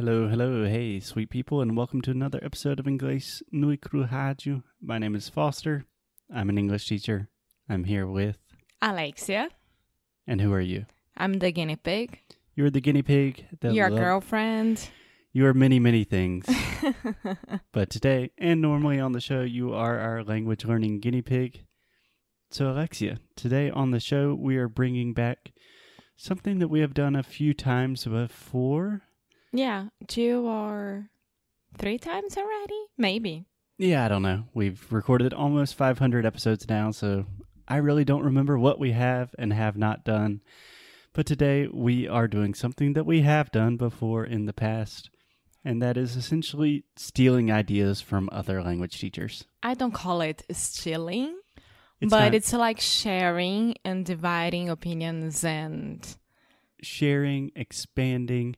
Hello, hello, hey, sweet people, and welcome to another episode of Inglês Nui Cru Rádio. My name is Foster. I'm an English teacher. I'm here with, Alexia. and who are you? I'm the guinea pig. You're the guinea pig. That Your lo- girlfriend. You are many, many things. but today, and normally on the show, you are our language learning guinea pig. So, Alexia, today on the show, we are bringing back something that we have done a few times before. Yeah, two or three times already? Maybe. Yeah, I don't know. We've recorded almost 500 episodes now, so I really don't remember what we have and have not done. But today we are doing something that we have done before in the past, and that is essentially stealing ideas from other language teachers. I don't call it stealing, It's but not it's like sharing and dividing opinions and sharing, expanding.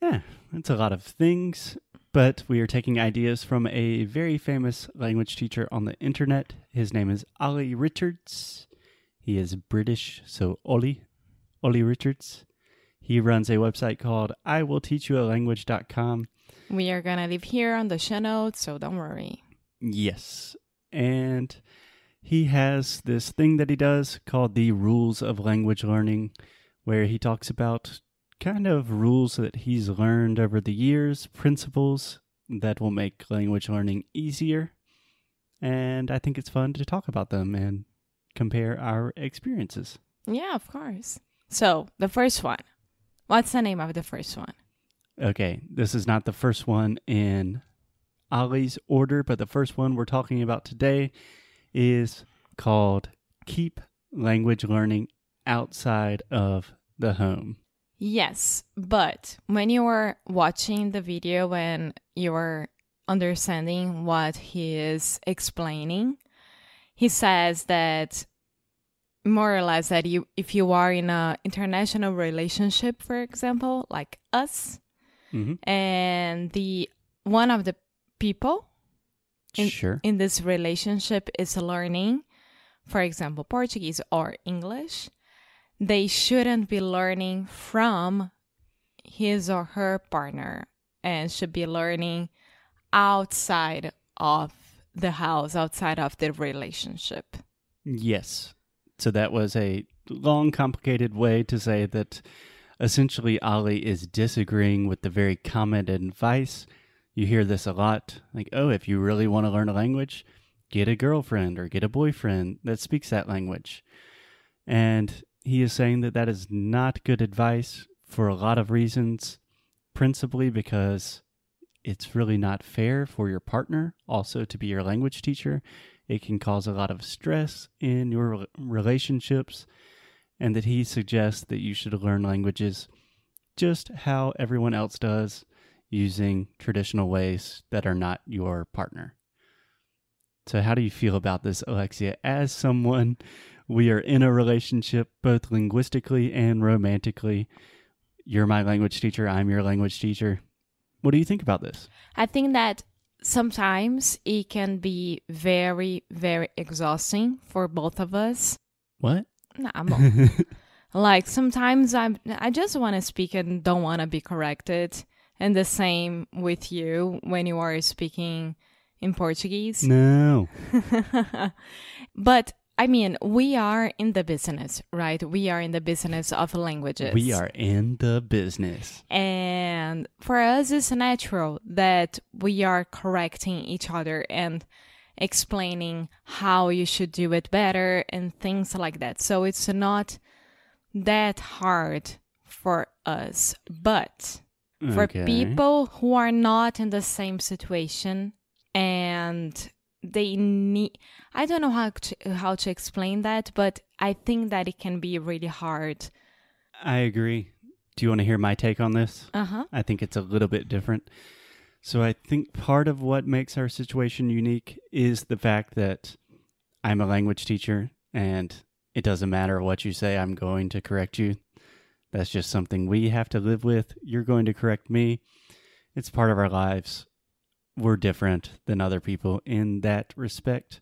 Yeah, that's a lot of things, but we are taking ideas from a very famous language teacher on the internet. His name is Ollie Richards. He is British, so Ollie, Ollie Richards. He runs a website called iwillteachyoualanguage.com. we are gonna leave here on the show notes, so don't worry. Yes. And he has this thing that he does called the rules of language learning, where he talks about kind of rules that he's learned over the years, principles that will make language learning easier. And I think it's fun to talk about them and compare our experiences. Yeah, of course. So, the first one. What's the name of the first one? Okay, this is not the first one in Ollie's order, but the first one we're talking about today is called Keep Language Learning Outside of the Home. Yes, but when you are watching the video and you are understanding what he is explaining, he says that more or less that you if you are in an international relationship, for example, like us, hmm and the one of the people In- Sure. in this relationship is learning, for example, Portuguese or English, they shouldn't be learning from his or her partner and should be learning outside of the house, outside of the relationship. Yes. So that was a long, complicated way to say that essentially Ollie is disagreeing with the very common advice. You hear this a lot like, oh, if you really want to learn a language, get a girlfriend or get a boyfriend that speaks that language. And he is saying that that is not good advice for a lot of reasons, principally because it's really not fair for your partner also to be your language teacher. It can cause a lot of stress in your relationships, and that he suggests that you should learn languages just how everyone else does, using traditional ways that are not your partner. So, how do you feel about this, Alexia? As someone, we are in a relationship both linguistically and romantically. You're my language teacher, I'm your language teacher. What do you think about this? I think that sometimes it can be very, very exhausting for both of us. What? Nah, I'm like sometimes I'm I just want to speak and don't want to be corrected. And the same with you when you are speaking in Portuguese. no. but I mean, we are in the business, right? We are in the business of languages. We are in the business. And for us, it's natural that we are correcting each other and explaining how you should do it better and things like that. So it's not that hard for us. But for Okay. people who are not in the same situation and they need I don't know how to, how to explain that, but I think that it can be really hard. I agree. Do you want to hear my take on this? Uh-huh. I think it's a little bit different. So I think part of what makes our situation unique is the fact that I'm a language teacher and it doesn't matter what you say, I'm going to correct you. That's just something we have to live with. You're going to correct me. It's part of our lives. We're different than other people in that respect.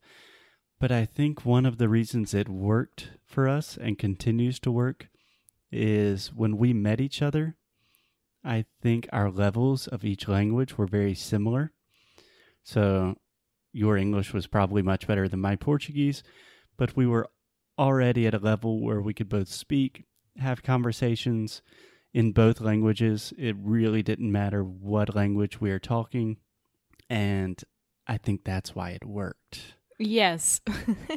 But I think one of the reasons it worked for us and continues to work is when we met each other, I think our levels of each language were very similar. So your English was probably much better than my Portuguese, but we were already at a level where we could both speak, have conversations in both languages. It really didn't matter what language we are talking. And I think that's why it worked. Yes.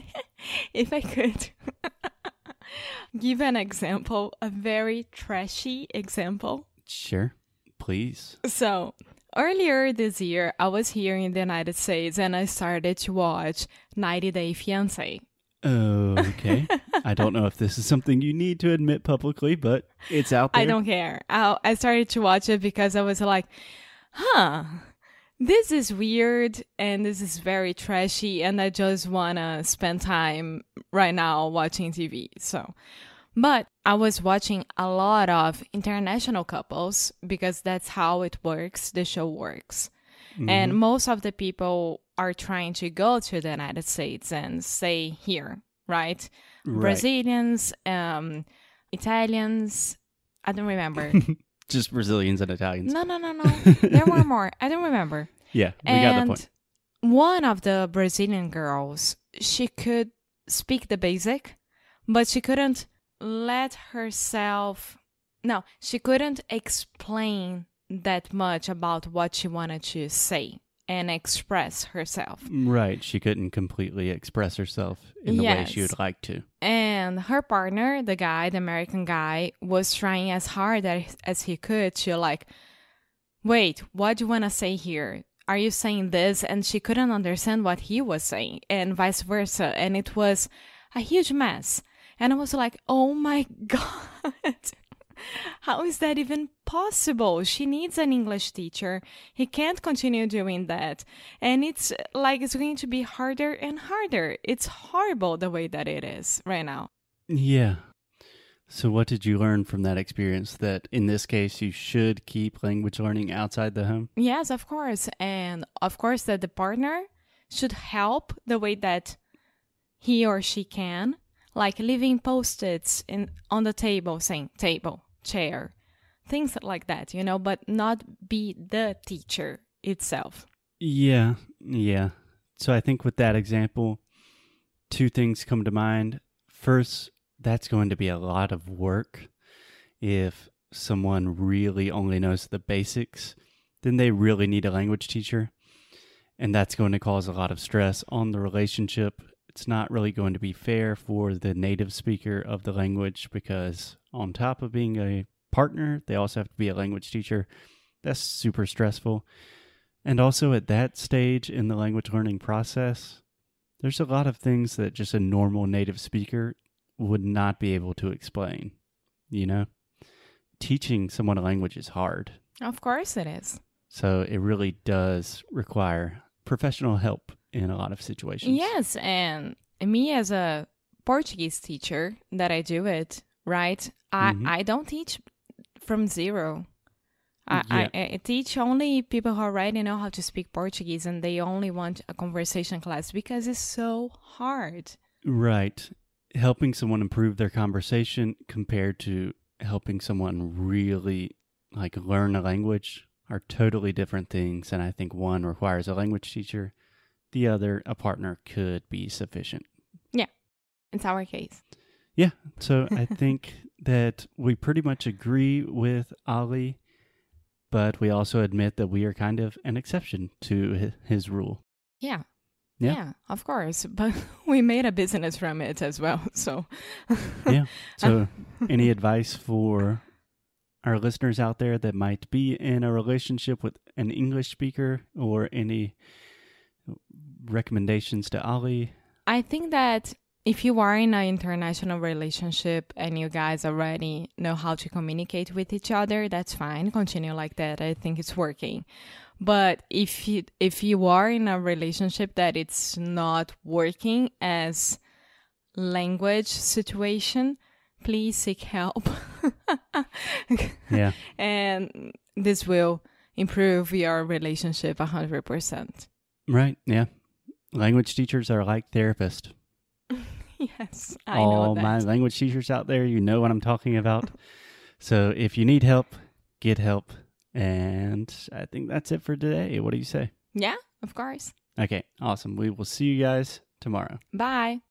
if I could give an example, a very trashy example. Sure, please. So, earlier this year, I was here in the United States and I started to watch 90 Day Fiancé. Okay. I don't know if this is something you need to admit publicly, but it's out there. I don't care. I, I started to watch it because I was like, huh, this is weird and this is very trashy, and I just want to spend time right now watching TV. So, but I was watching a lot of international couples because that's how it works, the show works. And most of the people are trying to go to the United States and stay here, right? Right. Brazilians, um, Italians. I don't remember. Just Brazilians and Italians. no, no, no, no. There were more. I don't remember. Yeah, we and got the point. one of the Brazilian girls, she could speak the basic, but she couldn't let herself. No, she couldn't explain that much about what she wanted to say and express herself. Right. She couldn't completely express herself in the way she would like to. And her partner, the guy, the American guy, was trying as hard as, as he could to like, wait, what do you want to say here? Are you saying this? And she couldn't understand what he was saying, and vice versa. And it was a huge mess. And I was like, oh my God. How is that even possible? She needs an English teacher. He can't continue doing that. And it's like it's going to be harder and harder. It's horrible the way that it is right now. Yeah. So, what did you learn from that experience? That in this case, you should keep language learning outside the home? Yes, of course. And of course, that the partner should help the way that he or she can, like leaving post its in on the table saying table, chair, things like that, you know, but not be the teacher itself. Yeah. Yeah. So, I think with that example, two things come to mind. First, that's going to be a lot of work. If someone really only knows the basics, then they really need a language teacher. And that's going to cause a lot of stress on the relationship. It's not really going to be fair for the native speaker of the language because, on top of being a partner, they also have to be a language teacher. That's super stressful. And also, at that stage in the language learning process, there's a lot of things that just a normal native speaker would not be able to explain. You know, teaching someone a language is hard. Of course it is. So it really does require professional help in a lot of situations. Yes, and me as a Portuguese teacher that I do it, right? I Mhm. I don't teach from zero. I, Yeah. I, I teach only people who already know how to speak Portuguese and they only want a conversation class because it's so hard. Right. Helping someone improve their conversation compared to helping someone really like learn a language are totally different things. And I think one requires a language teacher, the other, a partner could be sufficient. Yeah. It's our case. Yeah. So I think that we pretty much agree with Ollie, but we also admit that we are kind of an exception to hi- his rule. Yeah. Yeah. of course. But we made a business from it as well. So Yeah. So, any advice for our listeners out there that might be in a relationship with an English speaker or any recommendations to Ollie? I think that if you are in an international relationship and you guys already know how to communicate with each other, that's fine. Continue like that. I think it's working. But if you if you are in a relationship that it's not working as language situation, please seek help. Yeah. and this will improve your relationship 100%. Right. Yeah. Language teachers are like therapists. Yes, I All know that. my language teachers out there, you know what I'm talking about. so, if you need help, get help. And I think that's it for today. What do you say? Yeah, of course. Okay, awesome. We will see you guys tomorrow. Bye.